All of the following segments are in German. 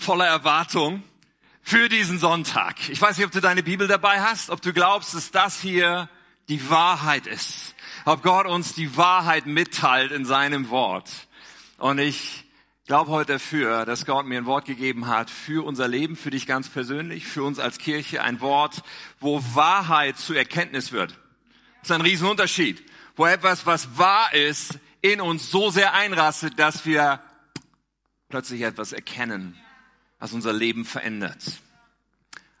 voller Erwartung für diesen Sonntag. Ich weiß nicht, ob du deine Bibel dabei hast, ob du glaubst, dass das hier die Wahrheit ist. Ob Gott uns die Wahrheit mitteilt in seinem Wort. Und ich glaube heute dafür, dass Gott mir ein Wort gegeben hat für unser Leben, für dich ganz persönlich, für uns als Kirche. Ein Wort, wo Wahrheit zu Erkenntnis wird. Das ist ein Riesenunterschied. Wo etwas, was wahr ist, in uns so sehr einrastet, dass wir plötzlich etwas erkennen, was unser Leben verändert.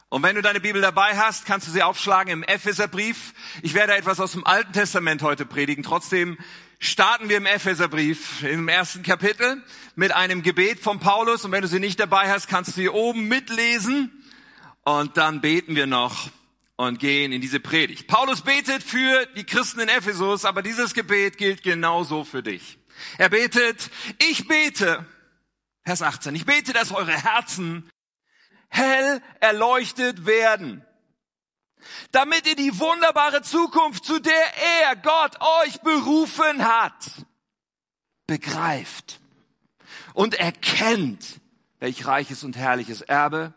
Und wenn du deine Bibel dabei hast, kannst du sie aufschlagen im Epheserbrief. Ich werde etwas aus dem Alten Testament heute predigen. Trotzdem starten wir im Epheserbrief im ersten Kapitel mit einem Gebet von Paulus. Und wenn du sie nicht dabei hast, kannst du sie oben mitlesen. Und dann beten wir noch und gehen in diese Predigt. Paulus betet für die Christen in Ephesus, aber dieses Gebet gilt genauso für dich. Er betet, ich bete, Vers 18, ich bete, dass eure Herzen hell erleuchtet werden, damit ihr die wunderbare Zukunft, zu der er, Gott, euch berufen hat, begreift und erkennt, welch reiches und herrliches Erbe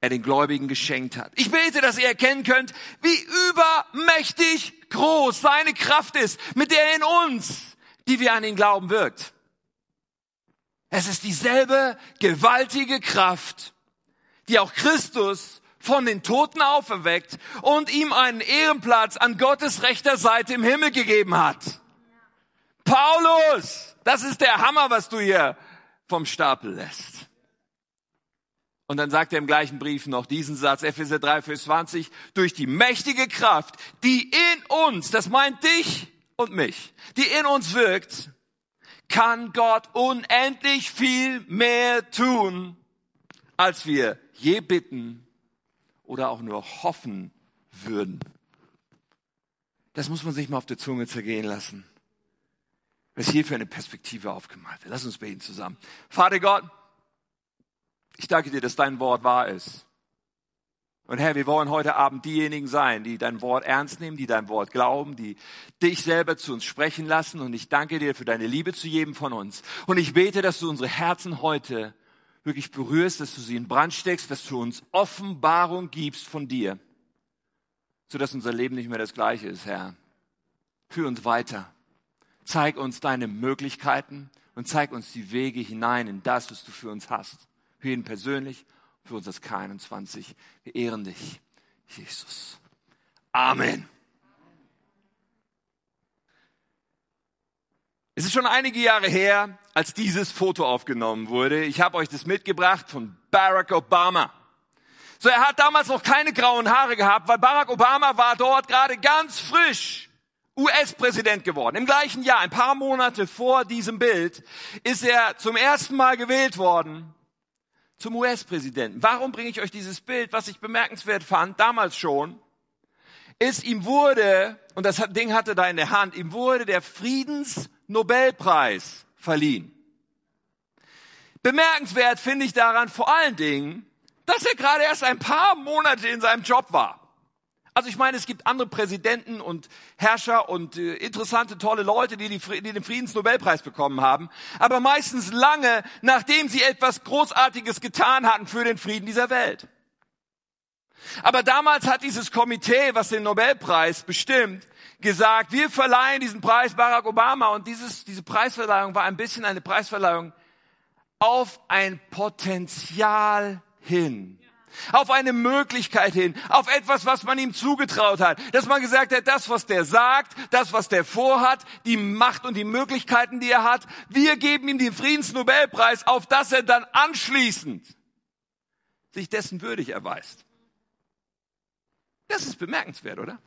er den Gläubigen geschenkt hat. Ich bete, dass ihr erkennen könnt, wie übermächtig groß seine Kraft ist, mit der er in uns, die wir an ihn glauben, wirkt. Es ist dieselbe gewaltige Kraft, die auch Christus von den Toten auferweckt und ihm einen Ehrenplatz an Gottes rechter Seite im Himmel gegeben hat. Paulus, das ist der Hammer, was du hier vom Stapel lässt. Und dann sagt er im gleichen Brief noch diesen Satz, Epheser 3, Vers 20, durch die mächtige Kraft, die in uns, das meint dich und mich, die in uns wirkt, kann Gott unendlich viel mehr tun, als wir je bitten oder auch nur hoffen würden. Das muss man sich mal auf der Zunge zergehen lassen. Was hier für eine Perspektive aufgemalt wird. Lass uns beten zusammen. Vater Gott, ich danke dir, dass dein Wort wahr ist. Und Herr, wir wollen heute Abend diejenigen sein, die dein Wort ernst nehmen, die dein Wort glauben, die dich selber zu uns sprechen lassen. Und ich danke dir für deine Liebe zu jedem von uns. Und ich bete, dass du unsere Herzen heute wirklich berührst, dass du sie in Brand steckst, dass du uns Offenbarung gibst von dir, sodass unser Leben nicht mehr das gleiche ist, Herr. Führ uns weiter. Zeig uns deine Möglichkeiten und zeig uns die Wege hinein in das, was du für uns hast. Für jeden persönlich für uns als K21. Wir ehren dich, Jesus. Amen. Es ist schon einige Jahre her, als dieses Foto aufgenommen wurde. Ich habe euch das mitgebracht von Barack Obama. So, er hat damals noch keine grauen Haare gehabt, weil Barack Obama war dort gerade ganz frisch US-Präsident geworden. Im gleichen Jahr, ein paar Monate vor diesem Bild, ist er zum ersten Mal gewählt worden zum US-Präsidenten. Warum bringe ich euch dieses Bild? Was ich bemerkenswert fand, damals schon, ist, ihm wurde, und das Ding hatte da in der Hand, ihm wurde der Friedensnobelpreis verliehen. Bemerkenswert finde ich daran vor allen Dingen, dass er gerade erst ein paar Monate in seinem Job war. Also ich meine, es gibt andere Präsidenten und Herrscher und äh, interessante, tolle Leute, die, die, die den Friedensnobelpreis bekommen haben, aber meistens lange, nachdem sie etwas Großartiges getan hatten für den Frieden dieser Welt. Aber damals hat dieses Komitee, was den Nobelpreis bestimmt, gesagt, wir verleihen diesen Preis Barack Obama. Und dieses, diese Preisverleihung war ein bisschen eine Preisverleihung auf ein Potenzial hin auf eine Möglichkeit hin, auf etwas, was man ihm zugetraut hat. Dass man gesagt hat, das, was der sagt, das, was der vorhat, die Macht und die Möglichkeiten, die er hat, wir geben ihm den Friedensnobelpreis, auf das er dann anschließend sich dessen würdig erweist. Das ist bemerkenswert, oder?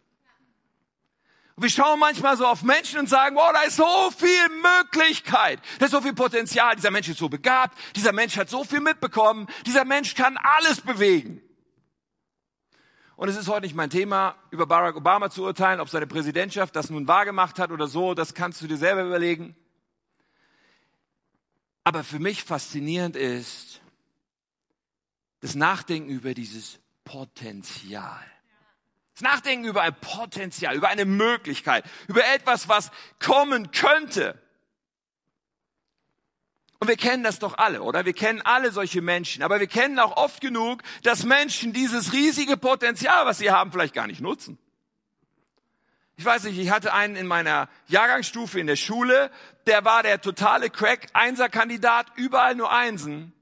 Und wir schauen manchmal so auf Menschen und sagen, wow, da ist so viel Möglichkeit, da ist so viel Potenzial, dieser Mensch ist so begabt, dieser Mensch hat so viel mitbekommen, dieser Mensch kann alles bewegen. Und es ist heute nicht mein Thema, über Barack Obama zu urteilen, ob seine Präsidentschaft das nun wahrgemacht hat oder so, das kannst du dir selber überlegen. Aber für mich faszinierend ist das Nachdenken über dieses Potenzial. Das Nachdenken über ein Potenzial, über eine Möglichkeit, über etwas, was kommen könnte. Und wir kennen das doch alle, oder? Wir kennen alle solche Menschen. Aber wir kennen auch oft genug, dass Menschen dieses riesige Potenzial, was sie haben, vielleicht gar nicht nutzen. Ich weiß nicht, ich hatte einen in meiner Jahrgangsstufe in der Schule, der war der totale Crack, Einserkandidat, überall nur Einsen.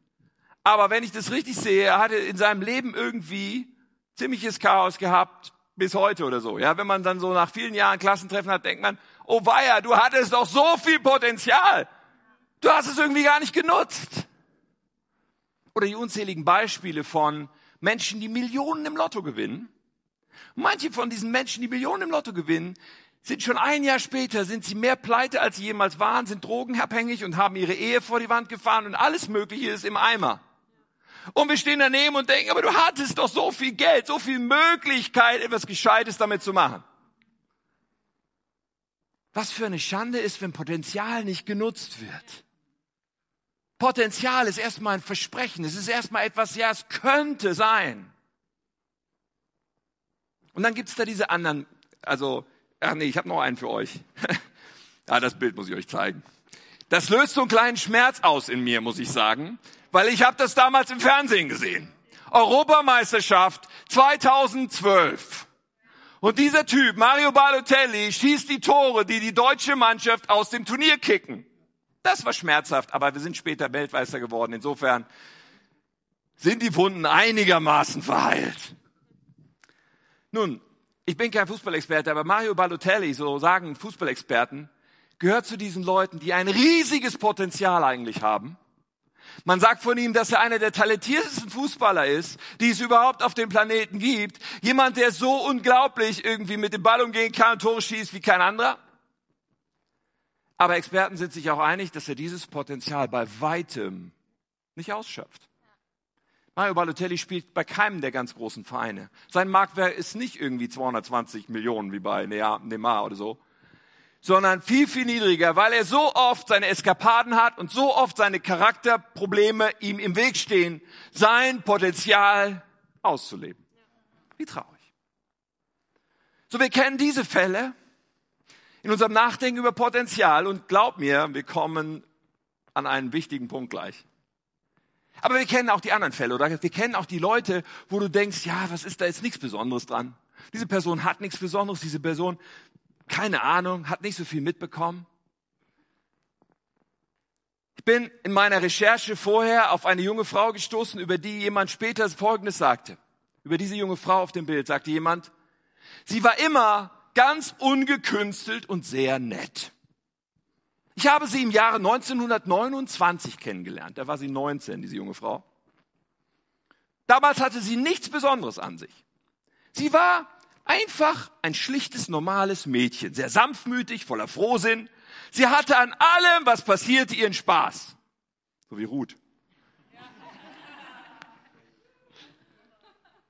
Aber wenn ich das richtig sehe, er hatte in seinem Leben irgendwie ziemliches Chaos gehabt, bis heute oder so. Ja, wenn man dann so nach vielen Jahren Klassentreffen hat, denkt man, oh weia, du hattest doch so viel Potenzial. Du hast es irgendwie gar nicht genutzt. Oder die unzähligen Beispiele von Menschen, die Millionen im Lotto gewinnen Manche von diesen Menschen, die Millionen im Lotto gewinnen, sind schon ein Jahr später, sind sie mehr pleite, als sie jemals waren, sind drogenabhängig und haben ihre Ehe vor die Wand gefahren und alles Mögliche ist im Eimer. Und wir stehen daneben und denken, aber du hattest doch so viel Geld, so viel Möglichkeit, etwas Gescheites damit zu machen. Was für eine Schande ist, wenn Potenzial nicht genutzt wird. Potenzial ist erstmal ein Versprechen, es ist erstmal etwas, ja, es könnte sein. Und dann gibt's da diese anderen, also, ach nee, ich habe noch einen für euch. ja, das Bild muss ich euch zeigen. Das löst so einen kleinen Schmerz aus in mir, muss ich sagen, weil ich habe das damals im Fernsehen gesehen. Europameisterschaft 2012. Und dieser Typ, Mario Balotelli, schießt die Tore, die die deutsche Mannschaft aus dem Turnier kicken. Das war schmerzhaft, aber wir sind später Weltmeister geworden. Insofern sind die Wunden einigermaßen verheilt. Nun, ich bin kein Fußballexperte, aber Mario Balotelli, so sagen Fußballexperten, gehört zu diesen Leuten, die ein riesiges Potenzial eigentlich haben. Man sagt von ihm, dass er einer der talentiertesten Fußballer ist, die es überhaupt auf dem Planeten gibt. Jemand, der so unglaublich irgendwie mit dem Ball umgehen kann und Tore schießt wie kein anderer. Aber Experten sind sich auch einig, dass er dieses Potenzial bei weitem nicht ausschöpft. Mario Balotelli spielt bei keinem der ganz großen Vereine. Sein Marktwert ist nicht irgendwie 220 Millionen wie bei Neymar oder so, sondern viel, viel niedriger, weil er so oft seine Eskapaden hat und so oft seine Charakterprobleme ihm im Weg stehen, sein Potenzial auszuleben. Wie traurig. So, wir kennen diese Fälle in unserem Nachdenken über Potenzial und glaub mir, wir kommen an einen wichtigen Punkt gleich. Aber wir kennen auch die anderen Fälle, oder? Wir kennen auch die Leute, wo du denkst, ja, was ist da jetzt nichts Besonderes dran? Diese Person hat nichts Besonderes, diese Person, keine Ahnung, hat nicht so viel mitbekommen. Ich bin in meiner Recherche vorher auf eine junge Frau gestoßen, über die jemand später Folgendes sagte. Über diese junge Frau auf dem Bild sagte jemand, sie war immer ganz ungekünstelt und sehr nett. Ich habe sie im Jahre 1929 kennengelernt. Da war sie 19, diese junge Frau. Damals hatte sie nichts Besonderes an sich. Sie war einfach ein schlichtes, normales Mädchen, sehr sanftmütig, voller Frohsinn. Sie hatte an allem, was passierte, ihren Spaß. So wie Ruth.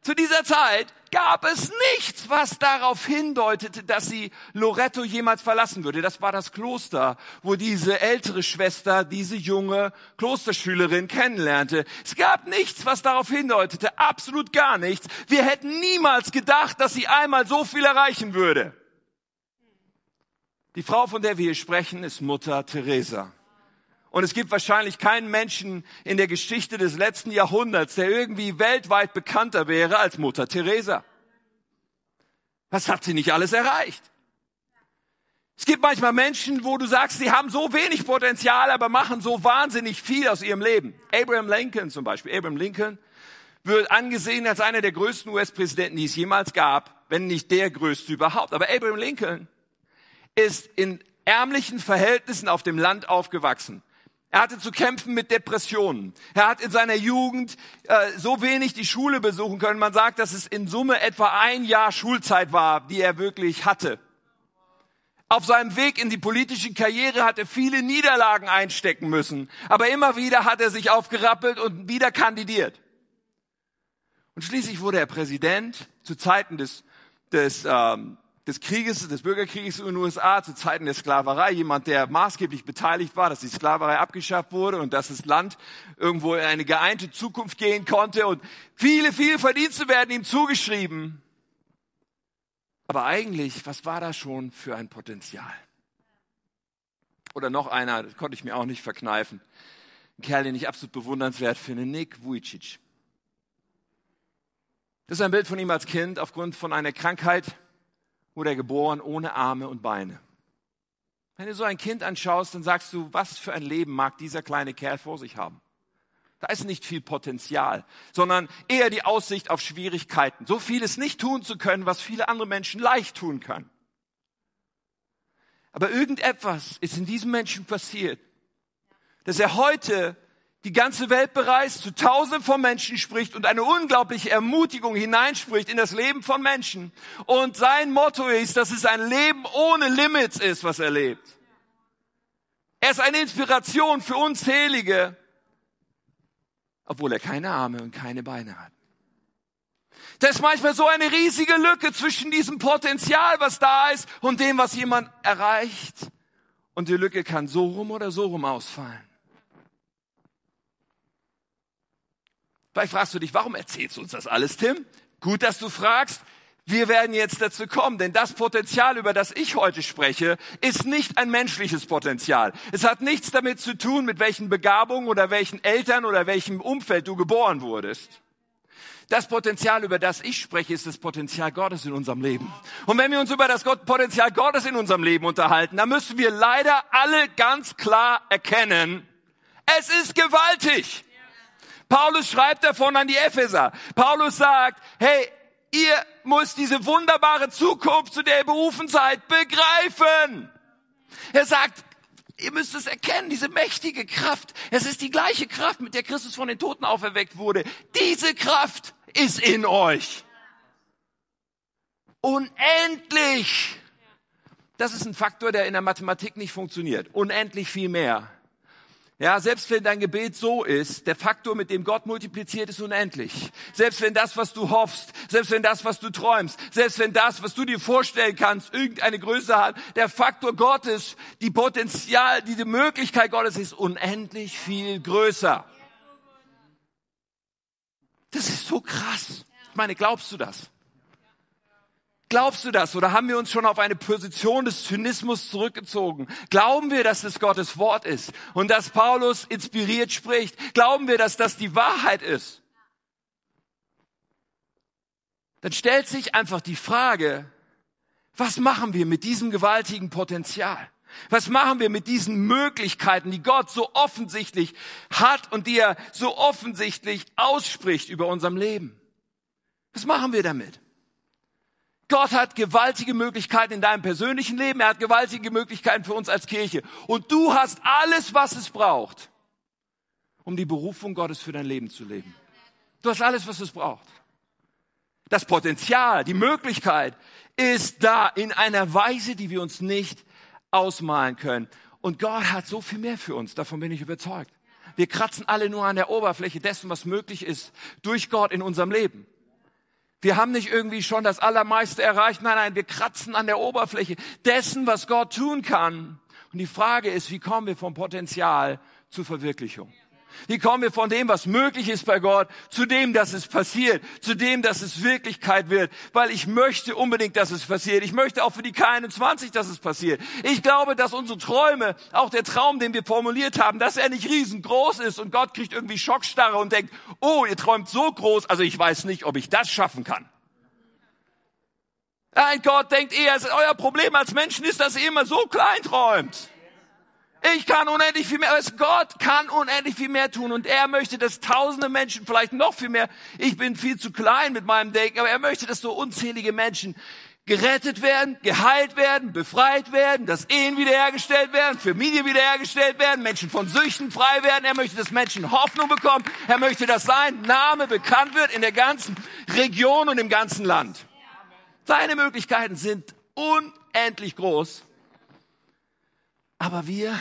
Zu dieser Zeit gab es nichts, was darauf hindeutete, dass sie Loretto jemals verlassen würde. Das war das Kloster, wo diese ältere Schwester diese junge Klosterschülerin kennenlernte. Es gab nichts, was darauf hindeutete, absolut gar nichts. Wir hätten niemals gedacht, dass sie einmal so viel erreichen würde. Die Frau, von der wir hier sprechen, ist Mutter Teresa. Und es gibt wahrscheinlich keinen Menschen in der Geschichte des letzten Jahrhunderts, der irgendwie weltweit bekannter wäre als Mutter Teresa. Was hat sie nicht alles erreicht? Es gibt manchmal Menschen, wo du sagst, sie haben so wenig Potenzial, aber machen so wahnsinnig viel aus ihrem Leben. Abraham Lincoln zum Beispiel. Abraham Lincoln wird angesehen als einer der größten US-Präsidenten, die es jemals gab, wenn nicht der größte überhaupt. Aber Abraham Lincoln ist in ärmlichen Verhältnissen auf dem Land aufgewachsen. Er hatte zu kämpfen mit Depressionen. Er hat in seiner Jugend äh, so wenig die Schule besuchen können. Man sagt, dass es in Summe etwa ein Jahr Schulzeit war, die er wirklich hatte. Auf seinem Weg in die politische Karriere hat er viele Niederlagen einstecken müssen. Aber immer wieder hat er sich aufgerappelt und wieder kandidiert. Und schließlich wurde er Präsident zu Zeiten des, des ähm, des Krieges, des Bürgerkrieges in den USA zu Zeiten der Sklaverei, jemand, der maßgeblich beteiligt war, dass die Sklaverei abgeschafft wurde und dass das Land irgendwo in eine geeinte Zukunft gehen konnte und viele, viele Verdienste werden ihm zugeschrieben. Aber eigentlich, was war da schon für ein Potenzial? Oder noch einer, das konnte ich mir auch nicht verkneifen. Ein Kerl, den ich absolut bewundernswert finde, Nick Vujicic. Das ist ein Bild von ihm als Kind. Aufgrund von einer Krankheit wurde er geboren ohne Arme und Beine. Wenn du so ein Kind anschaust, dann sagst du, was für ein Leben mag dieser kleine Kerl vor sich haben? Da ist nicht viel Potenzial, sondern eher die Aussicht auf Schwierigkeiten. So vieles nicht tun zu können, was viele andere Menschen leicht tun können. Aber irgendetwas ist in diesem Menschen passiert, dass er heute die ganze Welt bereist, zu Tausenden von Menschen spricht und eine unglaubliche Ermutigung hineinspricht in das Leben von Menschen. Und sein Motto ist, dass es ein Leben ohne Limits ist, was er lebt. Er ist eine Inspiration für unzählige, obwohl er keine Arme und keine Beine hat. Da ist manchmal so eine riesige Lücke zwischen diesem Potenzial, was da ist, und dem, was jemand erreicht. Und die Lücke kann so rum oder so rum ausfallen. Vielleicht fragst du dich, warum erzählst du uns das alles, Tim? Gut, dass du fragst. Wir werden jetzt dazu kommen, denn das Potenzial, über das ich heute spreche, ist nicht ein menschliches Potenzial. Es hat nichts damit zu tun, mit welchen Begabungen oder welchen Eltern oder welchem Umfeld du geboren wurdest. Das Potenzial, über das ich spreche, ist das Potenzial Gottes in unserem Leben. Und wenn wir uns über das Potenzial Gottes in unserem Leben unterhalten, dann müssen wir leider alle ganz klar erkennen, es ist gewaltig. Paulus schreibt davon an die Epheser. Paulus sagt, hey, ihr müsst diese wunderbare Zukunft, zu der ihr berufen seid, begreifen. Er sagt, ihr müsst es erkennen, diese mächtige Kraft. Es ist die gleiche Kraft, mit der Christus von den Toten auferweckt wurde. Diese Kraft ist in euch. Unendlich. Das ist ein Faktor, der in der Mathematik nicht funktioniert. Unendlich viel mehr. Ja, selbst wenn dein Gebet so ist, der Faktor, mit dem Gott multipliziert, ist unendlich. Selbst wenn das, was du hoffst, selbst wenn das, was du träumst, selbst wenn das, was du dir vorstellen kannst, irgendeine Größe hat, der Faktor Gottes, die Potenzial, diese Möglichkeit Gottes ist unendlich viel größer. Das ist so krass. Ich meine, glaubst du das? Glaubst du das oder haben wir uns schon auf eine Position des Zynismus zurückgezogen? Glauben wir, dass es Gottes Wort ist und dass Paulus inspiriert spricht? Glauben wir, dass das die Wahrheit ist? Dann stellt sich einfach die Frage, was machen wir mit diesem gewaltigen Potenzial? Was machen wir mit diesen Möglichkeiten, die Gott so offensichtlich hat und die er so offensichtlich ausspricht über unserem Leben? Was machen wir damit? Gott hat gewaltige Möglichkeiten in deinem persönlichen Leben. Er hat gewaltige Möglichkeiten für uns als Kirche. Und du hast alles, was es braucht, um die Berufung Gottes für dein Leben zu leben. Du hast alles, was es braucht. Das Potenzial, die Möglichkeit ist da in einer Weise, die wir uns nicht ausmalen können. Und Gott hat so viel mehr für uns. Davon bin ich überzeugt. Wir kratzen alle nur an der Oberfläche dessen, was möglich ist durch Gott in unserem Leben. Wir haben nicht irgendwie schon das Allermeiste erreicht. Nein, nein, wir kratzen an der Oberfläche dessen, was Gott tun kann. Und die Frage ist, wie kommen wir vom Potenzial zur Verwirklichung? Wie kommen wir von dem, was möglich ist bei Gott, zu dem, dass es passiert, zu dem, dass es Wirklichkeit wird? Weil ich möchte unbedingt, dass es passiert. Ich möchte auch für die K21, dass es passiert. Ich glaube, dass unsere Träume, auch der Traum, den wir formuliert haben, dass er nicht riesengroß ist und Gott kriegt irgendwie Schockstarre und denkt, oh, ihr träumt so groß, also ich weiß nicht, ob ich das schaffen kann. Nein, Gott denkt eher, euer Problem als Menschen ist, dass ihr immer so klein träumt. Ich kann unendlich viel mehr, Gott kann unendlich viel mehr tun und er möchte, dass tausende Menschen, vielleicht noch viel mehr, ich bin viel zu klein mit meinem Denken, aber er möchte, dass so unzählige Menschen gerettet werden, geheilt werden, befreit werden, dass Ehen wiederhergestellt werden, Familien wiederhergestellt werden, Menschen von Süchten frei werden. Er möchte, dass Menschen Hoffnung bekommen. Er möchte, dass sein Name bekannt wird in der ganzen Region und im ganzen Land. Seine Möglichkeiten sind unendlich groß. Aber wir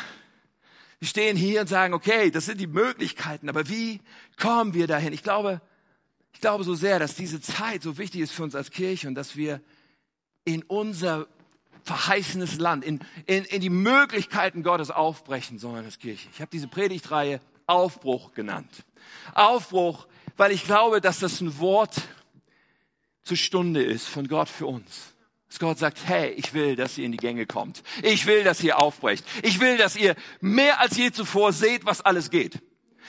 stehen hier und sagen, okay, das sind die Möglichkeiten, aber wie kommen wir dahin? Ich glaube, ich glaube so sehr, dass diese Zeit so wichtig ist für uns als Kirche und dass wir in unser verheißenes Land, in, in, in die Möglichkeiten Gottes aufbrechen sollen als Kirche. Ich habe diese Predigtreihe Aufbruch genannt. Aufbruch, weil ich glaube, dass das ein Wort zur Stunde ist von Gott für uns. Dass Gott sagt, hey, ich will, dass ihr in die Gänge kommt. Ich will, dass ihr aufbrecht. Ich will, dass ihr mehr als je zuvor seht, was alles geht.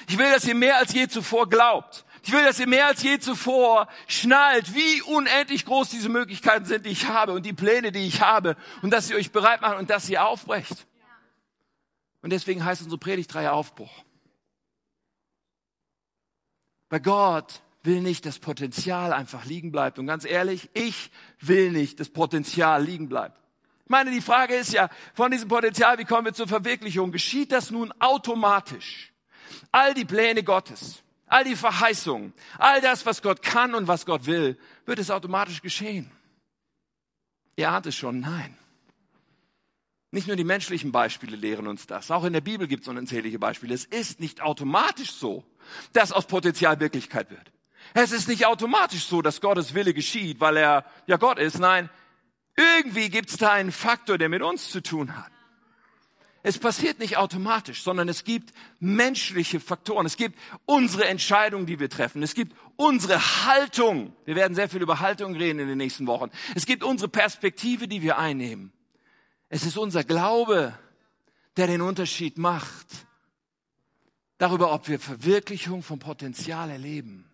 Ich will, dass ihr mehr als je zuvor glaubt. Ich will, dass ihr mehr als je zuvor schnallt, wie unendlich groß diese Möglichkeiten sind, die ich habe und die Pläne, die ich habe und dass ihr euch bereit macht und dass ihr aufbrecht. Und deswegen heißt unsere Predigtreihe Aufbruch. Bei Gott will nicht das Potenzial einfach liegen bleibt. Und ganz ehrlich, ich will nicht das Potenzial liegen bleibt. Ich meine, die Frage ist ja, von diesem Potenzial, wie kommen wir zur Verwirklichung? Geschieht das nun automatisch? All die Pläne Gottes, all die Verheißungen, all das, was Gott kann und was Gott will, wird es automatisch geschehen? Ihr ahnt es schon, nein. Nicht nur die menschlichen Beispiele lehren uns das. Auch in der Bibel gibt es unzählige Beispiele. Es ist nicht automatisch so, dass aus Potenzial Wirklichkeit wird. Es ist nicht automatisch so, dass Gottes Wille geschieht, weil er ja Gott ist. Nein, irgendwie gibt es da einen Faktor, der mit uns zu tun hat. Es passiert nicht automatisch, sondern es gibt menschliche Faktoren. Es gibt unsere Entscheidungen, die wir treffen. Es gibt unsere Haltung. Wir werden sehr viel über Haltung reden in den nächsten Wochen. Es gibt unsere Perspektive, die wir einnehmen. Es ist unser Glaube, der den Unterschied macht darüber, ob wir Verwirklichung vom Potenzial erleben.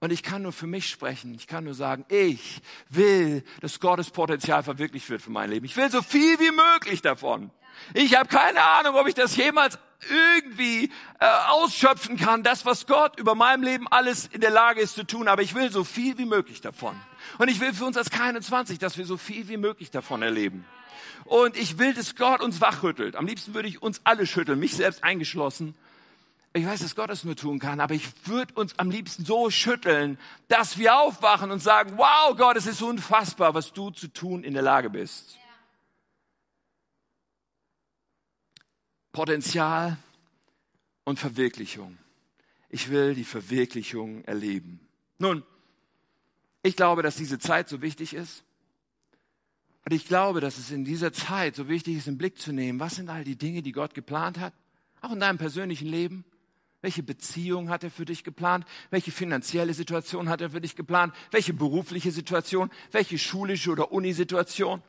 Und ich kann nur für mich sprechen. Ich kann nur sagen, ich will, dass Gottes Potenzial verwirklicht wird für mein Leben. Ich will so viel wie möglich davon. Ich habe keine Ahnung, ob ich das jemals irgendwie äh, ausschöpfen kann, das, was Gott über meinem Leben alles in der Lage ist zu tun. Aber ich will so viel wie möglich davon. Und ich will für uns als K21, dass wir so viel wie möglich davon erleben. Und ich will, dass Gott uns wachrüttelt. Am liebsten würde ich uns alle schütteln, mich selbst eingeschlossen. Ich weiß, dass Gott es nur tun kann, aber ich würde uns am liebsten so schütteln, dass wir aufwachen und sagen, wow, Gott, es ist unfassbar, was du zu tun in der Lage bist. Potenzial und Verwirklichung. Ich will die Verwirklichung erleben. Nun, ich glaube, dass diese Zeit so wichtig ist. Und ich glaube, dass es in dieser Zeit so wichtig ist, im Blick zu nehmen, was sind all die Dinge, die Gott geplant hat, auch in deinem persönlichen Leben. Welche Beziehung hat er für dich geplant? Welche finanzielle Situation hat er für dich geplant? Welche berufliche Situation? Welche schulische oder Unisituation?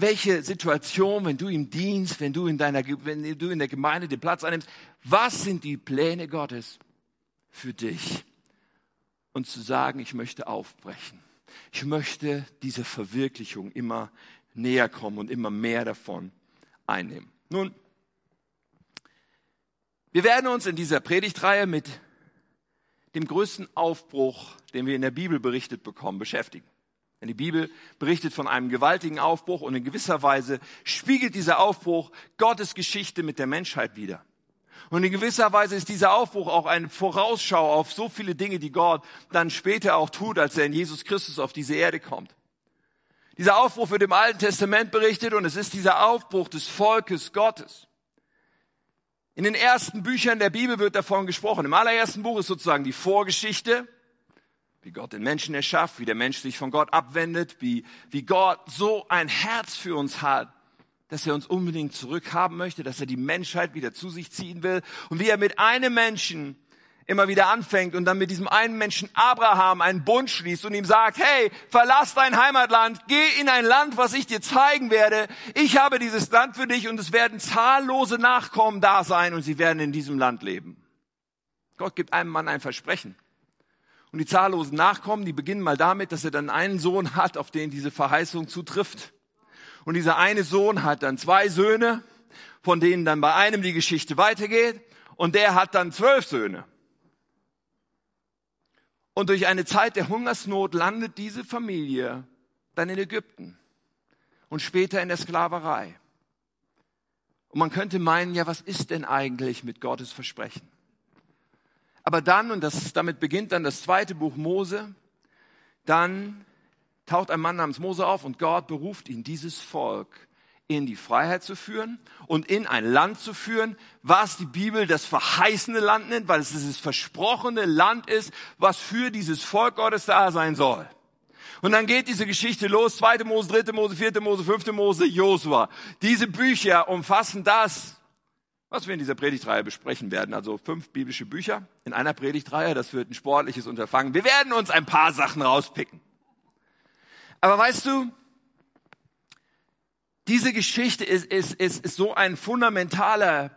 welche Situation, wenn du ihm dienst, wenn du in deiner, wenn du in der Gemeinde den Platz einnimmst, was sind die Pläne Gottes für dich? Und zu sagen, ich möchte aufbrechen. Ich möchte diese Verwirklichung immer näher kommen und immer mehr davon einnehmen. Nun, wir werden uns in dieser Predigtreihe mit dem größten Aufbruch, den wir in der Bibel berichtet bekommen, beschäftigen. Denn die Bibel berichtet von einem gewaltigen Aufbruch und in gewisser Weise spiegelt dieser Aufbruch Gottes Geschichte mit der Menschheit wider. Und in gewisser Weise ist dieser Aufbruch auch eine Vorausschau auf so viele Dinge, die Gott dann später auch tut, als er in Jesus Christus auf diese Erde kommt. Dieser Aufbruch wird im Alten Testament berichtet und es ist dieser Aufbruch des Volkes Gottes. In den ersten Büchern der Bibel wird davon gesprochen. Im allerersten Buch ist sozusagen die Vorgeschichte wie Gott den Menschen erschafft, wie der Mensch sich von Gott abwendet, wie, wie Gott so ein Herz für uns hat, dass er uns unbedingt zurückhaben möchte, dass er die Menschheit wieder zu sich ziehen will und wie er mit einem Menschen immer wieder anfängt und dann mit diesem einen Menschen Abraham einen Bund schließt und ihm sagt, hey, verlass dein Heimatland, geh in ein Land, was ich dir zeigen werde. Ich habe dieses Land für dich und es werden zahllose Nachkommen da sein und sie werden in diesem Land leben. Gott gibt einem Mann ein Versprechen. Und die zahllosen Nachkommen, die beginnen mal damit, dass er dann einen Sohn hat, auf den diese Verheißung zutrifft. Und dieser eine Sohn hat dann zwei Söhne, von denen dann bei einem die Geschichte weitergeht. Und der hat dann zwölf Söhne. Und durch eine Zeit der Hungersnot landet diese Familie dann in Ägypten und später in der Sklaverei. Und man könnte meinen, ja, was ist denn eigentlich mit Gottes Versprechen? Aber dann, und das, damit beginnt dann das zweite Buch Mose, dann taucht ein Mann namens Mose auf und Gott beruft ihn, dieses Volk in die Freiheit zu führen und in ein Land zu führen, was die Bibel das verheißene Land nennt, weil es dieses versprochene Land ist, was für dieses Volk Gottes da sein soll. Und dann geht diese Geschichte los, zweite Mose, dritte Mose, vierte Mose, fünfte Mose, Josua. Diese Bücher umfassen das, was wir in dieser Predigtreihe besprechen werden. Also fünf biblische Bücher in einer Predigtreihe. Das wird ein sportliches Unterfangen. Wir werden uns ein paar Sachen rauspicken. Aber weißt du, diese Geschichte ist, ist, ist, ist so ein fundamentaler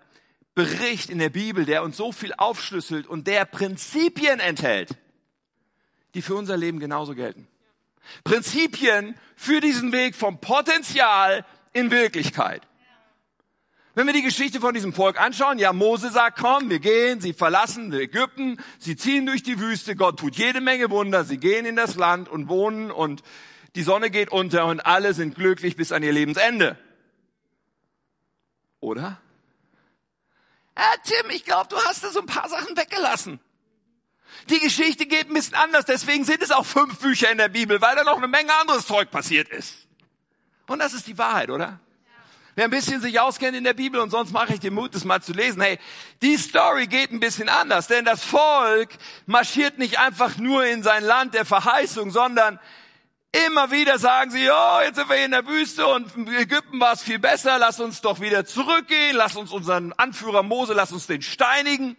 Bericht in der Bibel, der uns so viel aufschlüsselt und der Prinzipien enthält, die für unser Leben genauso gelten. Prinzipien für diesen Weg vom Potenzial in Wirklichkeit. Wenn wir die Geschichte von diesem Volk anschauen, ja, Mose sagt, komm, wir gehen, sie verlassen Ägypten, sie ziehen durch die Wüste, Gott tut jede Menge Wunder, sie gehen in das Land und wohnen und die Sonne geht unter und alle sind glücklich bis an ihr Lebensende. Oder? Ah, Tim, ich glaube, du hast da so ein paar Sachen weggelassen. Die Geschichte geht ein bisschen anders, deswegen sind es auch fünf Bücher in der Bibel, weil da noch eine Menge anderes Zeug passiert ist. Und das ist die Wahrheit, oder? Wer ein bisschen sich auskennt in der Bibel und sonst mache ich den Mut, das mal zu lesen. Hey, die Story geht ein bisschen anders, denn das Volk marschiert nicht einfach nur in sein Land der Verheißung, sondern immer wieder sagen sie, oh, jetzt sind wir hier in der Wüste und in Ägypten war es viel besser, lass uns doch wieder zurückgehen, lass uns unseren Anführer Mose, lass uns den steinigen.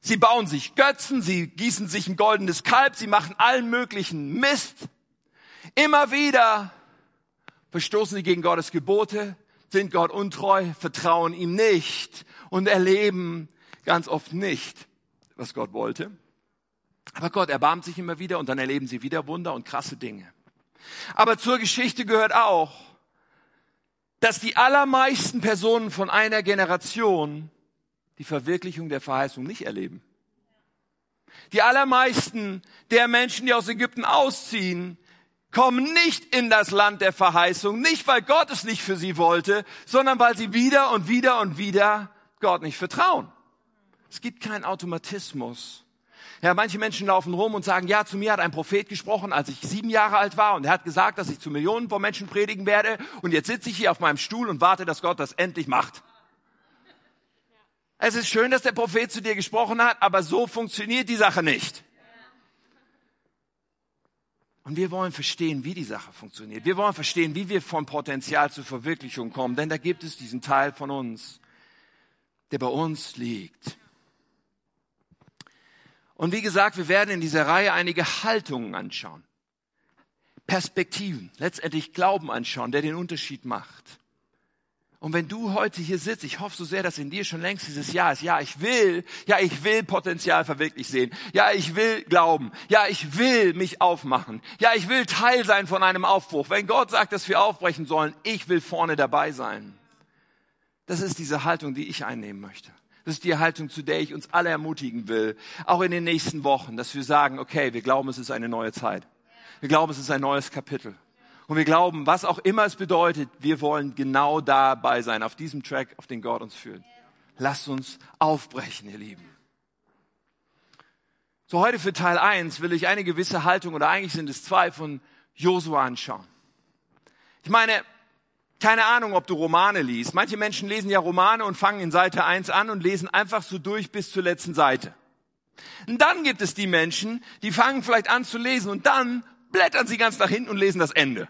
Sie bauen sich Götzen, sie gießen sich ein goldenes Kalb, sie machen allen möglichen Mist. Immer wieder verstoßen sie gegen Gottes Gebote, sind Gott untreu, vertrauen ihm nicht und erleben ganz oft nicht, was Gott wollte. Aber Gott erbarmt sich immer wieder und dann erleben sie wieder Wunder und krasse Dinge. Aber zur Geschichte gehört auch, dass die allermeisten Personen von einer Generation die Verwirklichung der Verheißung nicht erleben. Die allermeisten der Menschen, die aus Ägypten ausziehen, kommen nicht in das Land der Verheißung, nicht weil Gott es nicht für sie wollte, sondern weil sie wieder und wieder und wieder Gott nicht vertrauen. Es gibt keinen Automatismus. Ja, manche Menschen laufen rum und sagen, ja, zu mir hat ein Prophet gesprochen, als ich sieben Jahre alt war und er hat gesagt, dass ich zu Millionen von Menschen predigen werde und jetzt sitze ich hier auf meinem Stuhl und warte, dass Gott das endlich macht. Es ist schön, dass der Prophet zu dir gesprochen hat, aber so funktioniert die Sache nicht. Und wir wollen verstehen, wie die Sache funktioniert. Wir wollen verstehen, wie wir vom Potenzial zur Verwirklichung kommen. Denn da gibt es diesen Teil von uns, der bei uns liegt. Und wie gesagt, wir werden in dieser Reihe einige Haltungen anschauen. Perspektiven, letztendlich Glauben anschauen, der den Unterschied macht. Und wenn du heute hier sitzt, ich hoffe so sehr, dass in dir schon längst dieses Ja ist. Ja, ich will, ja, ich will Potenzial verwirklicht sehen. Ja, ich will glauben. Ja, ich will mich aufmachen. Ja, ich will Teil sein von einem Aufbruch. Wenn Gott sagt, dass wir aufbrechen sollen, ich will vorne dabei sein. Das ist diese Haltung, die ich einnehmen möchte. Das ist die Haltung, zu der ich uns alle ermutigen will, auch in den nächsten Wochen, dass wir sagen, okay, wir glauben, es ist eine neue Zeit. Wir glauben, es ist ein neues Kapitel. Und wir glauben, was auch immer es bedeutet, wir wollen genau dabei sein, auf diesem Track, auf den Gott uns führt. Lasst uns aufbrechen, ihr Lieben. So heute für Teil 1 will ich eine gewisse Haltung, oder eigentlich sind es zwei, von Josua anschauen. Ich meine, keine Ahnung, ob du Romane liest. Manche Menschen lesen ja Romane und fangen in Seite 1 an und lesen einfach so durch bis zur letzten Seite. Und dann gibt es die Menschen, die fangen vielleicht an zu lesen und dann blättern sie ganz nach hinten und lesen das Ende.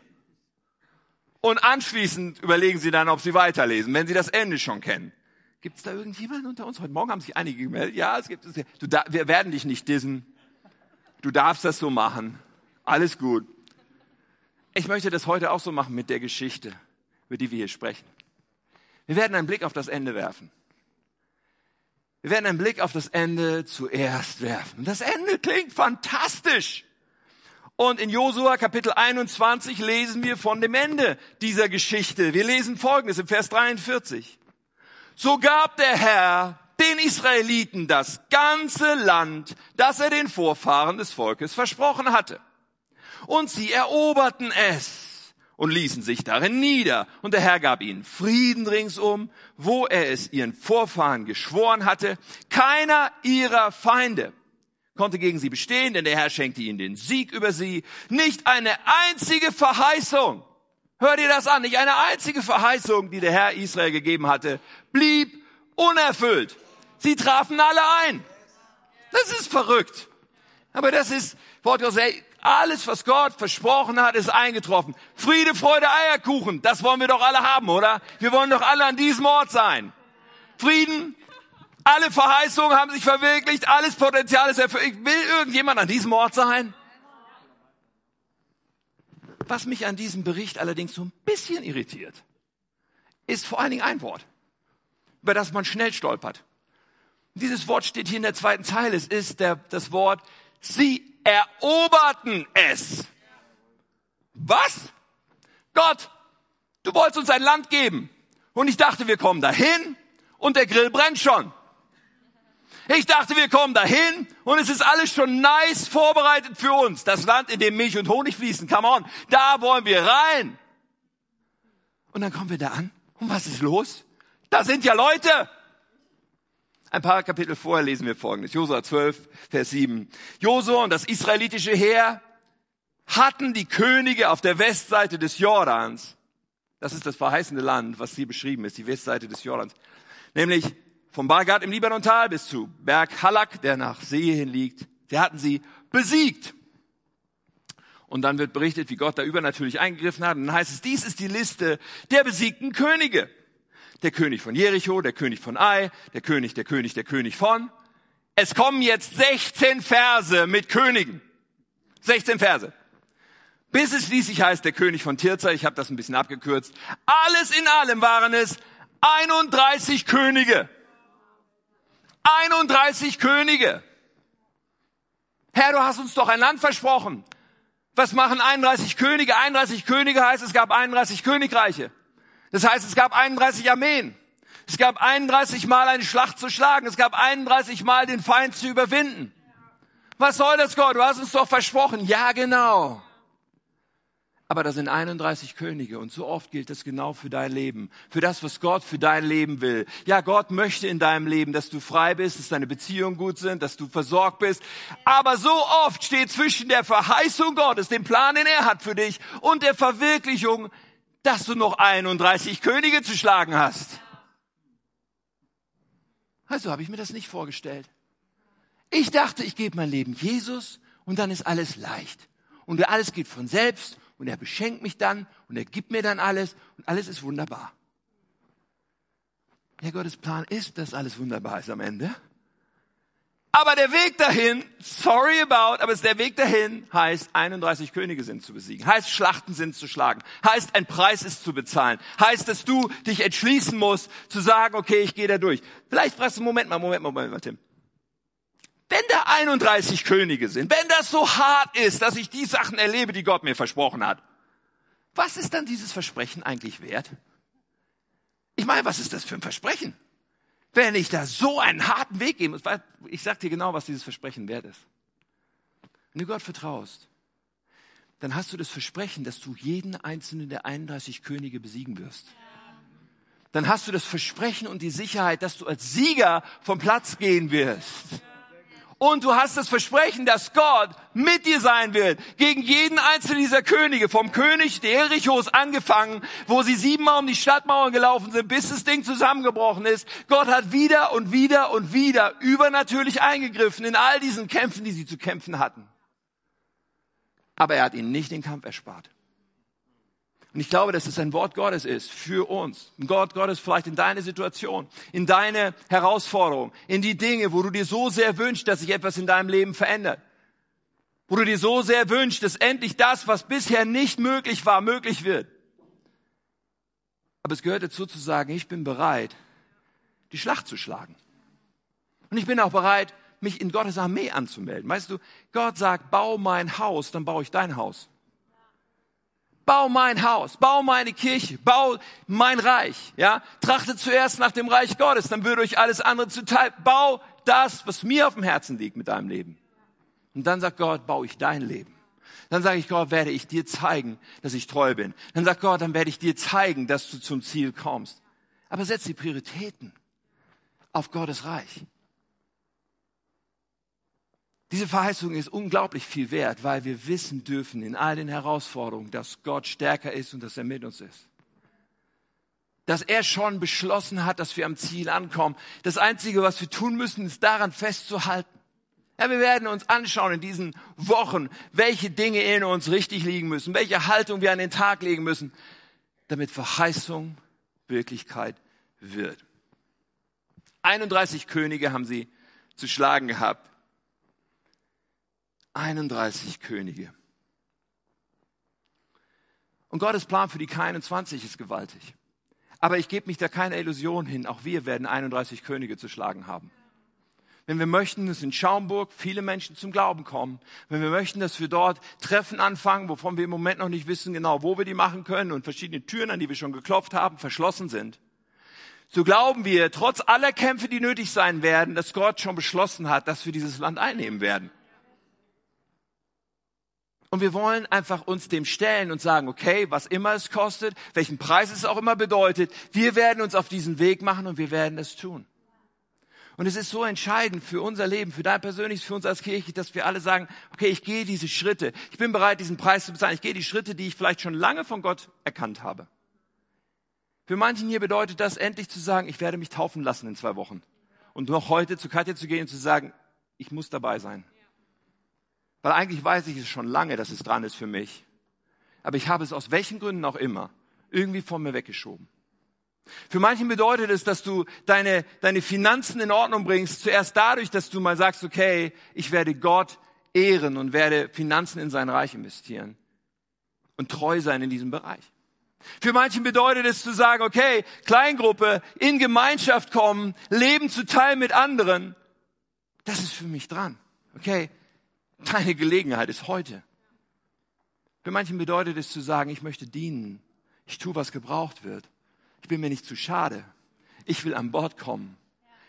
Und anschließend überlegen sie dann, ob sie weiterlesen, wenn sie das Ende schon kennen. Gibt es da irgendjemanden unter uns? Heute Morgen haben sich einige gemeldet. Ja, es gibt es. Du, da, wir werden dich nicht dissen. Du darfst das so machen. Alles gut. Ich möchte das heute auch so machen mit der Geschichte, über die wir hier sprechen. Wir werden einen Blick auf das Ende werfen. Wir werden einen Blick auf das Ende zuerst werfen. Das Ende klingt fantastisch. Und in Josua Kapitel 21 lesen wir von dem Ende dieser Geschichte. Wir lesen Folgendes im Vers 43. So gab der Herr den Israeliten das ganze Land, das er den Vorfahren des Volkes versprochen hatte. Und sie eroberten es und ließen sich darin nieder. Und der Herr gab ihnen Frieden ringsum, wo er es ihren Vorfahren geschworen hatte. Keiner ihrer Feinde konnte gegen sie bestehen, denn der Herr schenkte ihnen den Sieg über sie. Nicht eine einzige Verheißung, hör dir das an, nicht eine einzige Verheißung, die der Herr Israel gegeben hatte, blieb unerfüllt. Sie trafen alle ein. Das ist verrückt. Aber das ist, Wort Gottes, alles, was Gott versprochen hat, ist eingetroffen. Friede, Freude, Eierkuchen, das wollen wir doch alle haben, oder? Wir wollen doch alle an diesem Ort sein. Frieden, alle Verheißungen haben sich verwirklicht, alles Potenzial ist erfüllt. Will irgendjemand an diesem Ort sein? Was mich an diesem Bericht allerdings so ein bisschen irritiert, ist vor allen Dingen ein Wort. über das man schnell stolpert. Dieses Wort steht hier in der zweiten Zeile. Es ist der, das Wort, sie eroberten es. Was? Gott, du wolltest uns ein Land geben. Und ich dachte, wir kommen dahin und der Grill brennt schon. Ich dachte, wir kommen dahin und es ist alles schon nice vorbereitet für uns. Das Land, in dem Milch und Honig fließen. Come on, da wollen wir rein. Und dann kommen wir da an. Und was ist los? Da sind ja Leute. Ein paar Kapitel vorher lesen wir folgendes. Josua 12, Vers 7. Josua und das israelitische Heer hatten die Könige auf der Westseite des Jordans. Das ist das verheißende Land, was hier beschrieben ist, die Westseite des Jordans. Nämlich vom Bagad im Libanontal bis zu Berg Halak, der nach See hin liegt. Sie hatten sie besiegt. Und dann wird berichtet, wie Gott da übernatürlich eingegriffen hat. Und dann heißt es, dies ist die Liste der besiegten Könige. Der König von Jericho, der König von Ai, der König, der König, der König von. Es kommen jetzt 16 Verse mit Königen. 16 Verse. Bis es schließlich heißt, der König von Tirza, ich habe das ein bisschen abgekürzt. Alles in allem waren es 31 Könige. 31 Könige. Herr, du hast uns doch ein Land versprochen. Was machen 31 Könige? 31 Könige heißt, es gab 31 Königreiche. Das heißt, es gab 31 Armeen. Es gab 31 Mal eine Schlacht zu schlagen. Es gab 31 Mal den Feind zu überwinden. Was soll das, Gott? Du hast uns doch versprochen. Ja, genau. Aber da sind 31 Könige und so oft gilt das genau für dein Leben, für das, was Gott für dein Leben will. Ja, Gott möchte in deinem Leben, dass du frei bist, dass deine Beziehungen gut sind, dass du versorgt bist. Aber so oft steht zwischen der Verheißung Gottes, dem Plan, den er hat für dich, und der Verwirklichung, dass du noch 31 Könige zu schlagen hast. Also habe ich mir das nicht vorgestellt. Ich dachte, ich gebe mein Leben Jesus und dann ist alles leicht. Und alles geht von selbst und er beschenkt mich dann und er gibt mir dann alles und alles ist wunderbar. Ja, Gottes Plan ist, dass alles wunderbar ist am Ende. Aber der Weg dahin, sorry about, aber der Weg dahin heißt, 31 Könige sind zu besiegen, heißt, Schlachten sind zu schlagen, heißt, ein Preis ist zu bezahlen, heißt, dass du dich entschließen musst, zu sagen, okay, ich gehe da durch. Vielleicht fragst du, Moment mal, Moment mal, Moment mal, Tim. Wenn da 31 Könige sind, wenn das so hart ist, dass ich die Sachen erlebe, die Gott mir versprochen hat, was ist dann dieses Versprechen eigentlich wert? Ich meine, was ist das für ein Versprechen? Wenn ich da so einen harten Weg gehen muss, ich sag dir genau, was dieses Versprechen wert ist. Wenn du Gott vertraust, dann hast du das Versprechen, dass du jeden einzelnen der 31 Könige besiegen wirst. Dann hast du das Versprechen und die Sicherheit, dass du als Sieger vom Platz gehen wirst. Und du hast das Versprechen, dass Gott mit dir sein wird. Gegen jeden einzelnen dieser Könige, vom König Jerichos angefangen, wo sie siebenmal um die Stadtmauern gelaufen sind, bis das Ding zusammengebrochen ist. Gott hat wieder und wieder und wieder übernatürlich eingegriffen in all diesen Kämpfen, die sie zu kämpfen hatten. Aber er hat ihnen nicht den Kampf erspart. Und ich glaube, dass es ein Wort Gottes ist für uns. Ein Gott Gottes vielleicht in deine Situation, in deine Herausforderung, in die Dinge, wo du dir so sehr wünschst, dass sich etwas in deinem Leben verändert. Wo du dir so sehr wünschst, dass endlich das, was bisher nicht möglich war, möglich wird. Aber es gehört dazu zu sagen, ich bin bereit, die Schlacht zu schlagen. Und ich bin auch bereit, mich in Gottes Armee anzumelden. Weißt du, Gott sagt, bau mein Haus, dann baue ich dein Haus. Bau mein Haus, bau meine Kirche, bau mein Reich, ja. Trachte zuerst nach dem Reich Gottes, dann würde euch alles andere zuteil. Bau das, was mir auf dem Herzen liegt mit deinem Leben. Und dann sagt Gott, baue ich dein Leben. Dann sage ich Gott, werde ich dir zeigen, dass ich treu bin. Dann sagt Gott, dann werde ich dir zeigen, dass du zum Ziel kommst. Aber setz die Prioritäten auf Gottes Reich. Diese Verheißung ist unglaublich viel wert, weil wir wissen dürfen in all den Herausforderungen, dass Gott stärker ist und dass er mit uns ist. Dass er schon beschlossen hat, dass wir am Ziel ankommen. Das Einzige, was wir tun müssen, ist daran festzuhalten. Ja, wir werden uns anschauen in diesen Wochen, welche Dinge in uns richtig liegen müssen, welche Haltung wir an den Tag legen müssen, damit Verheißung Wirklichkeit wird. 31 Könige haben sie zu schlagen gehabt. 31 Könige. Und Gottes Plan für die K21 ist gewaltig. Aber ich gebe mich da keine Illusion hin. Auch wir werden 31 Könige zu schlagen haben. Wenn wir möchten, dass in Schaumburg viele Menschen zum Glauben kommen, wenn wir möchten, dass wir dort Treffen anfangen, wovon wir im Moment noch nicht wissen genau, wo wir die machen können und verschiedene Türen, an die wir schon geklopft haben, verschlossen sind, so glauben wir, trotz aller Kämpfe, die nötig sein werden, dass Gott schon beschlossen hat, dass wir dieses Land einnehmen werden. Und wir wollen einfach uns dem stellen und sagen, okay, was immer es kostet, welchen Preis es auch immer bedeutet, wir werden uns auf diesen Weg machen und wir werden es tun. Und es ist so entscheidend für unser Leben, für dein persönliches, für uns als Kirche, dass wir alle sagen, okay, ich gehe diese Schritte. Ich bin bereit, diesen Preis zu bezahlen. Ich gehe die Schritte, die ich vielleicht schon lange von Gott erkannt habe. Für manchen hier bedeutet das endlich zu sagen, ich werde mich taufen lassen in zwei Wochen. Und noch heute zu Katja zu gehen und zu sagen, ich muss dabei sein. Weil eigentlich weiß ich es schon lange, dass es dran ist für mich. Aber ich habe es aus welchen Gründen auch immer irgendwie von mir weggeschoben. Für manchen bedeutet es, dass du deine, deine Finanzen in Ordnung bringst, zuerst dadurch, dass du mal sagst, okay, ich werde Gott ehren und werde Finanzen in sein Reich investieren und treu sein in diesem Bereich. Für manchen bedeutet es zu sagen, okay, Kleingruppe, in Gemeinschaft kommen, Leben zu teilen mit anderen. Das ist für mich dran. Okay, Deine Gelegenheit ist heute. Für manchen bedeutet es zu sagen, ich möchte dienen. Ich tue, was gebraucht wird. Ich bin mir nicht zu schade. Ich will an Bord kommen.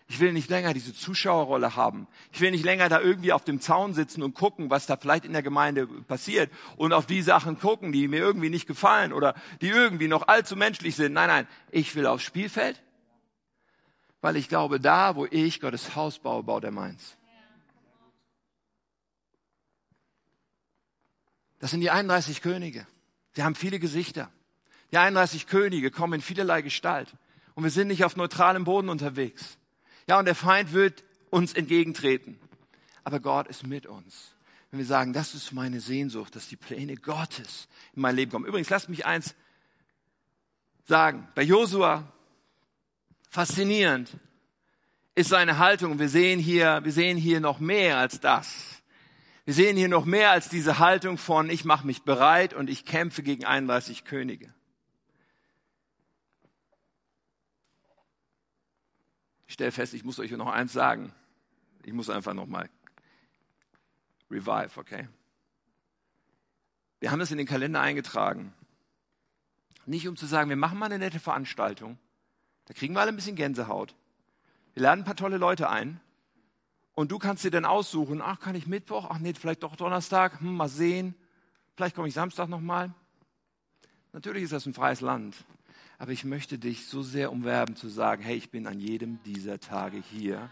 Ich will nicht länger diese Zuschauerrolle haben. Ich will nicht länger da irgendwie auf dem Zaun sitzen und gucken, was da vielleicht in der Gemeinde passiert und auf die Sachen gucken, die mir irgendwie nicht gefallen oder die irgendwie noch allzu menschlich sind. Nein, nein, ich will aufs Spielfeld, weil ich glaube, da, wo ich Gottes Haus baue, baut er meins. Das sind die 31 Könige. Sie haben viele Gesichter. Die 31 Könige kommen in vielerlei Gestalt. Und wir sind nicht auf neutralem Boden unterwegs. Ja, und der Feind wird uns entgegentreten. Aber Gott ist mit uns. Wenn wir sagen, das ist meine Sehnsucht, dass die Pläne Gottes in mein Leben kommen. Übrigens, lasst mich eins sagen. Bei Josua, faszinierend, ist seine Haltung. Wir sehen hier, wir sehen hier noch mehr als das. Wir sehen hier noch mehr als diese Haltung von, ich mache mich bereit und ich kämpfe gegen 31 Könige. Ich stelle fest, ich muss euch noch eins sagen. Ich muss einfach noch mal revive, okay? Wir haben das in den Kalender eingetragen. Nicht um zu sagen, wir machen mal eine nette Veranstaltung. Da kriegen wir alle ein bisschen Gänsehaut. Wir laden ein paar tolle Leute ein. Und du kannst dir dann aussuchen, ach, kann ich Mittwoch? Ach nee, vielleicht doch Donnerstag, hm, mal sehen. Vielleicht komme ich Samstag nochmal. Natürlich ist das ein freies Land. Aber ich möchte dich so sehr umwerben zu sagen, hey, ich bin an jedem dieser Tage hier.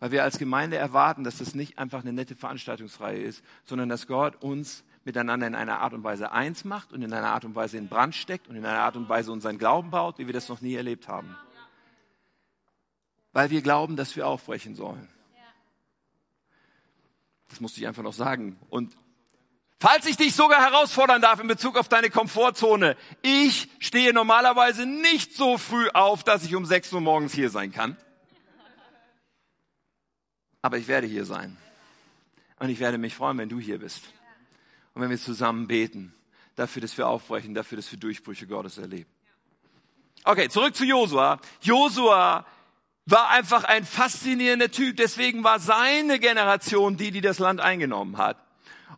Weil wir als Gemeinde erwarten, dass das nicht einfach eine nette Veranstaltungsreihe ist, sondern dass Gott uns miteinander in einer Art und Weise eins macht und in einer Art und Weise in Brand steckt und in einer Art und Weise unseren Glauben baut, wie wir das noch nie erlebt haben. Weil wir glauben, dass wir aufbrechen sollen. Das musste ich einfach noch sagen. Und falls ich dich sogar herausfordern darf in Bezug auf deine Komfortzone, ich stehe normalerweise nicht so früh auf, dass ich um 6 Uhr morgens hier sein kann. Aber ich werde hier sein. Und ich werde mich freuen, wenn du hier bist. Und wenn wir zusammen beten, dafür, dass wir aufbrechen, dafür, dass wir Durchbrüche Gottes erleben. Okay, zurück zu Josua. Josua war einfach ein faszinierender Typ. Deswegen war seine Generation die, die das Land eingenommen hat.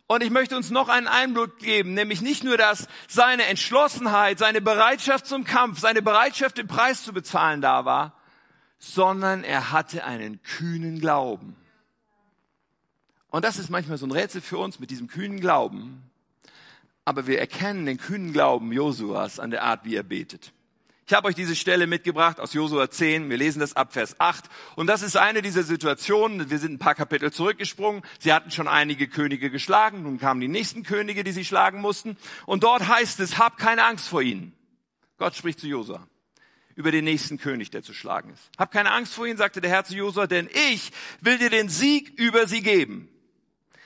Und ich möchte uns noch einen Einblick geben, nämlich nicht nur, dass seine Entschlossenheit, seine Bereitschaft zum Kampf, seine Bereitschaft, den Preis zu bezahlen da war, sondern er hatte einen kühnen Glauben. Und das ist manchmal so ein Rätsel für uns mit diesem kühnen Glauben. Aber wir erkennen den kühnen Glauben Josuas an der Art, wie er betet. Ich habe euch diese Stelle mitgebracht aus Josua 10. Wir lesen das ab Vers 8. Und das ist eine dieser Situationen. Wir sind ein paar Kapitel zurückgesprungen. Sie hatten schon einige Könige geschlagen. Nun kamen die nächsten Könige, die sie schlagen mussten. Und dort heißt es, hab keine Angst vor ihnen. Gott spricht zu Josua über den nächsten König, der zu schlagen ist. Hab keine Angst vor ihnen, sagte der Herr zu Josua, denn ich will dir den Sieg über sie geben.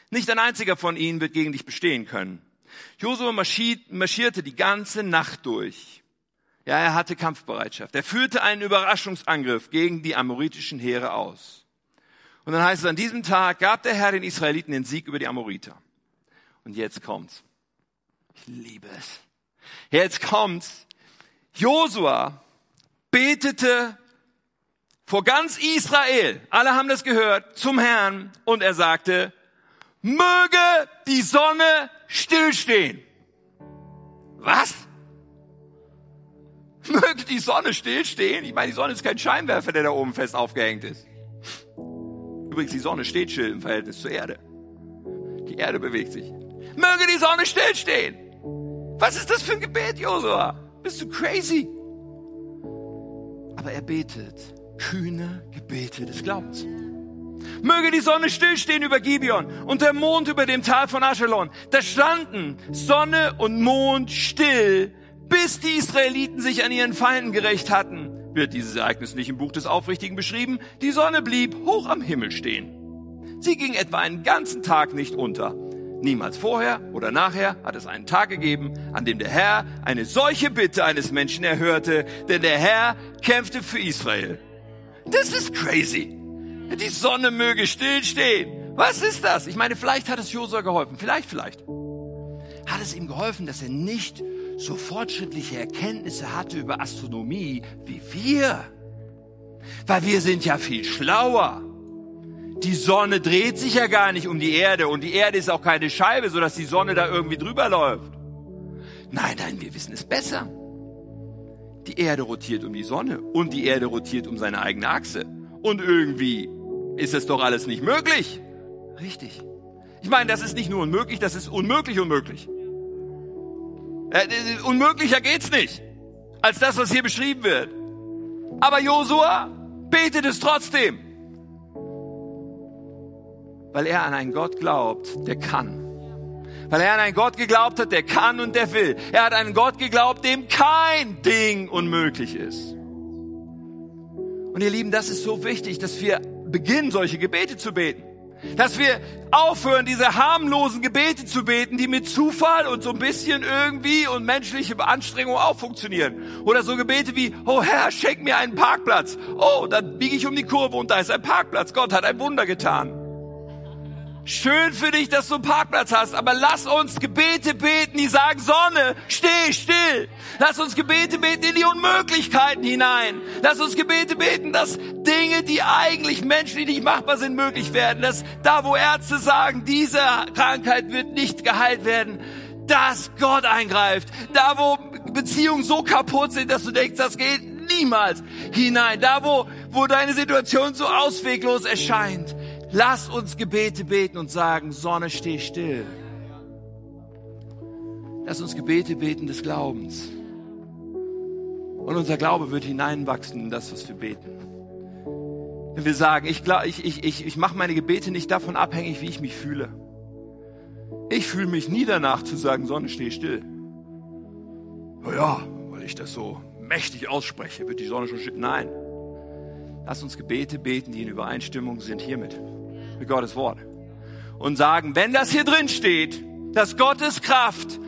Nicht ein einziger von ihnen wird gegen dich bestehen können. Josua marschierte die ganze Nacht durch ja, er hatte Kampfbereitschaft. Er führte einen Überraschungsangriff gegen die amoritischen Heere aus. Und dann heißt es, an diesem Tag gab der Herr den Israeliten den Sieg über die Amoriter. Und jetzt kommt's. Ich liebe es. Jetzt kommt's. Josua betete vor ganz Israel, alle haben das gehört, zum Herrn und er sagte, möge die Sonne stillstehen. Was? Möge die Sonne stillstehen? Ich meine, die Sonne ist kein Scheinwerfer, der da oben fest aufgehängt ist. Übrigens, die Sonne steht still im Verhältnis zur Erde. Die Erde bewegt sich. Möge die Sonne stillstehen. Was ist das für ein Gebet, Josua? Bist du crazy? Aber er betet kühne Gebete des Glaubens. Möge die Sonne stillstehen über Gibeon und der Mond über dem Tal von Aschelon. Da standen Sonne und Mond still, bis die Israeliten sich an ihren Feinden gerecht hatten. Wird dieses Ereignis nicht im Buch des Aufrichtigen beschrieben? Die Sonne blieb hoch am Himmel stehen. Sie ging etwa einen ganzen Tag nicht unter. Niemals vorher oder nachher hat es einen Tag gegeben, an dem der Herr eine solche Bitte eines Menschen erhörte, denn der Herr kämpfte für Israel. Das ist crazy. Die Sonne möge stillstehen. Was ist das? Ich meine, vielleicht hat es Josua geholfen. Vielleicht, vielleicht. Hat es ihm geholfen, dass er nicht so fortschrittliche Erkenntnisse hatte über Astronomie wie wir. Weil wir sind ja viel schlauer. Die Sonne dreht sich ja gar nicht um die Erde und die Erde ist auch keine Scheibe, sodass die Sonne da irgendwie drüber läuft. Nein, nein, wir wissen es besser. Die Erde rotiert um die Sonne und die Erde rotiert um seine eigene Achse. Und irgendwie ist es doch alles nicht möglich. Richtig. Ich meine, das ist nicht nur unmöglich, das ist unmöglich unmöglich. Äh, unmöglicher geht's nicht, als das, was hier beschrieben wird. Aber Josua betet es trotzdem. Weil er an einen Gott glaubt, der kann. Weil er an einen Gott geglaubt hat, der kann und der will. Er hat einen Gott geglaubt, dem kein Ding unmöglich ist. Und ihr Lieben, das ist so wichtig, dass wir beginnen, solche Gebete zu beten. Dass wir aufhören, diese harmlosen Gebete zu beten, die mit Zufall und so ein bisschen irgendwie und menschliche Anstrengung auch funktionieren. Oder so Gebete wie, oh Herr, schenk mir einen Parkplatz. Oh, dann biege ich um die Kurve und da ist ein Parkplatz. Gott hat ein Wunder getan. Schön für dich, dass du einen Parkplatz hast, aber lass uns Gebete beten, die sagen, Sonne, steh still. Lass uns Gebete beten in die Unmöglichkeiten hinein. Lass uns Gebete beten, dass Dinge, die eigentlich menschlich nicht machbar sind, möglich werden. Dass da, wo Ärzte sagen, diese Krankheit wird nicht geheilt werden, dass Gott eingreift. Da, wo Beziehungen so kaputt sind, dass du denkst, das geht niemals hinein. Da, wo, wo deine Situation so ausweglos erscheint Lass uns Gebete beten und sagen, Sonne, steh still. Lass uns Gebete beten des Glaubens. Und unser Glaube wird hineinwachsen in das, was wir beten. Wenn wir sagen, ich, ich, ich, ich, mache meine Gebete nicht davon abhängig, wie ich mich fühle. Ich fühle mich nie danach zu sagen, Sonne, steh still. Ja, weil ich das so mächtig ausspreche, wird die Sonne schon still. Nein. Lass uns Gebete beten, die in Übereinstimmung sind hiermit mit Gottes Wort. Und sagen, wenn das hier drin steht, dass Gottes Kraft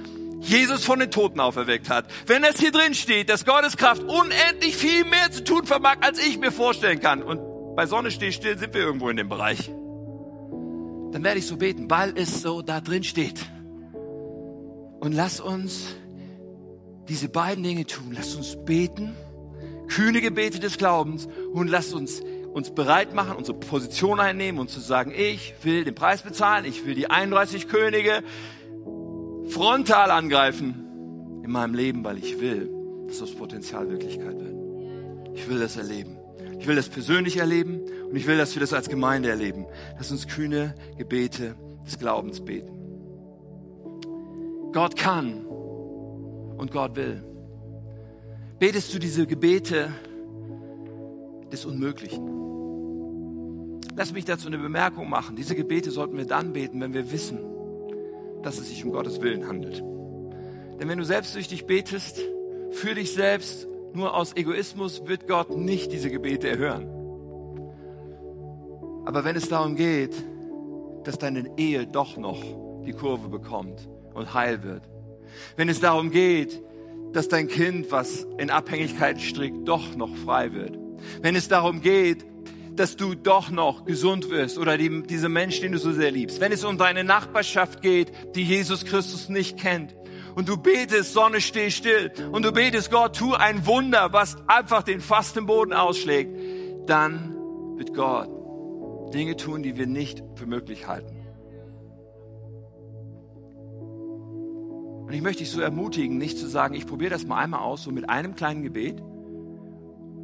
Jesus von den Toten auferweckt hat, wenn das hier drin steht, dass Gottes Kraft unendlich viel mehr zu tun vermag, als ich mir vorstellen kann, und bei Sonne steht still, sind wir irgendwo in dem Bereich, dann werde ich so beten, weil es so da drin steht. Und lass uns diese beiden Dinge tun. Lass uns beten, kühne Gebete des Glaubens und lass uns uns bereit machen, unsere Position einnehmen und zu sagen, ich will den Preis bezahlen, ich will die 31 Könige frontal angreifen in meinem Leben, weil ich will, dass das Potenzial Wirklichkeit wird. Ich will das erleben. Ich will das persönlich erleben und ich will, dass wir das als Gemeinde erleben. Lass uns kühne Gebete des Glaubens beten. Gott kann und Gott will. Betest du diese Gebete des Unmöglichen? Lass mich dazu eine Bemerkung machen. Diese Gebete sollten wir dann beten, wenn wir wissen, dass es sich um Gottes Willen handelt. Denn wenn du selbstsüchtig betest, für dich selbst, nur aus Egoismus, wird Gott nicht diese Gebete erhören. Aber wenn es darum geht, dass deine Ehe doch noch die Kurve bekommt und heil wird, wenn es darum geht, dass dein Kind, was in Abhängigkeit strickt, doch noch frei wird, wenn es darum geht, dass du doch noch gesund wirst oder die, diese Mensch, den du so sehr liebst. Wenn es um deine Nachbarschaft geht, die Jesus Christus nicht kennt und du betest, Sonne steh still und du betest, Gott, tu ein Wunder, was einfach den fasten Boden ausschlägt, dann wird Gott Dinge tun, die wir nicht für möglich halten. Und ich möchte dich so ermutigen, nicht zu sagen, ich probiere das mal einmal aus, so mit einem kleinen Gebet.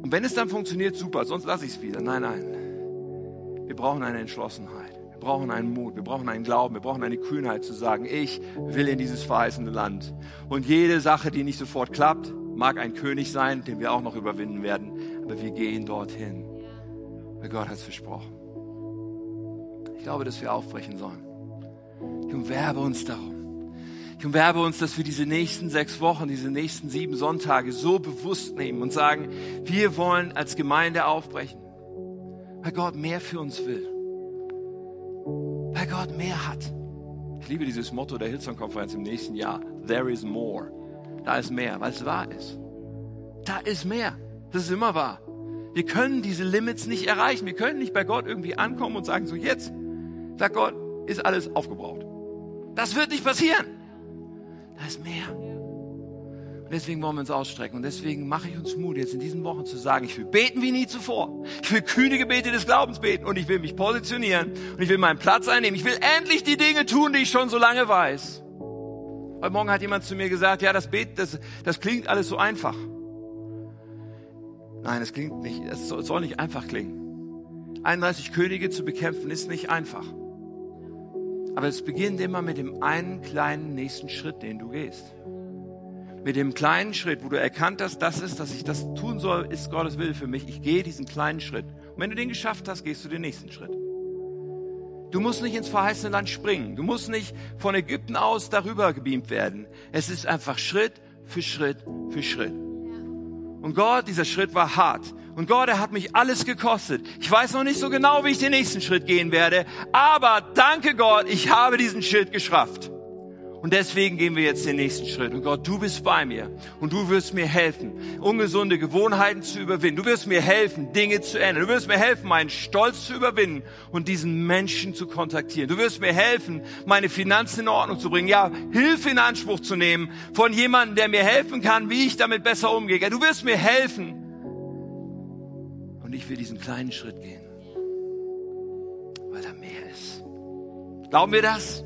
Und wenn es dann funktioniert, super, sonst lasse ich es wieder. Nein, nein. Wir brauchen eine Entschlossenheit. Wir brauchen einen Mut. Wir brauchen einen Glauben. Wir brauchen eine Kühnheit zu sagen, ich will in dieses verheißene Land. Und jede Sache, die nicht sofort klappt, mag ein König sein, den wir auch noch überwinden werden. Aber wir gehen dorthin. Weil Gott hat es versprochen. Ich glaube, dass wir aufbrechen sollen. Ich umwerbe uns darum. Ich umwerbe uns, dass wir diese nächsten sechs Wochen, diese nächsten sieben Sonntage so bewusst nehmen und sagen, wir wollen als Gemeinde aufbrechen, weil Gott mehr für uns will, weil Gott mehr hat. Ich liebe dieses Motto der Hillsong-Konferenz im nächsten Jahr. There is more. Da ist mehr, weil es wahr ist. Da ist mehr. Das ist immer wahr. Wir können diese Limits nicht erreichen. Wir können nicht bei Gott irgendwie ankommen und sagen, so jetzt, sagt Gott, ist alles aufgebraucht. Das wird nicht passieren. Da ist mehr. Und deswegen wollen wir uns ausstrecken. Und deswegen mache ich uns Mut, jetzt in diesen Wochen zu sagen, ich will beten wie nie zuvor. Ich will kühne Gebete des Glaubens beten und ich will mich positionieren und ich will meinen Platz einnehmen. Ich will endlich die Dinge tun, die ich schon so lange weiß. Heute Morgen hat jemand zu mir gesagt, ja, das Beten, das, das klingt alles so einfach. Nein, es klingt nicht, es soll nicht einfach klingen. 31 Könige zu bekämpfen ist nicht einfach. Aber es beginnt immer mit dem einen kleinen nächsten Schritt, den du gehst. Mit dem kleinen Schritt, wo du erkannt hast, das ist, dass ich das tun soll, ist Gottes Wille für mich. Ich gehe diesen kleinen Schritt. Und wenn du den geschafft hast, gehst du den nächsten Schritt. Du musst nicht ins verheißene Land springen. Du musst nicht von Ägypten aus darüber gebeamt werden. Es ist einfach Schritt für Schritt für Schritt. Und Gott, dieser Schritt war hart. Und Gott, er hat mich alles gekostet. Ich weiß noch nicht so genau, wie ich den nächsten Schritt gehen werde. Aber danke Gott, ich habe diesen Schritt geschafft. Und deswegen gehen wir jetzt den nächsten Schritt. Und Gott, du bist bei mir. Und du wirst mir helfen, ungesunde Gewohnheiten zu überwinden. Du wirst mir helfen, Dinge zu ändern. Du wirst mir helfen, meinen Stolz zu überwinden und diesen Menschen zu kontaktieren. Du wirst mir helfen, meine Finanzen in Ordnung zu bringen. Ja, Hilfe in Anspruch zu nehmen von jemandem, der mir helfen kann, wie ich damit besser umgehe. Du wirst mir helfen, und ich will diesen kleinen Schritt gehen, weil da mehr ist. Glauben wir das?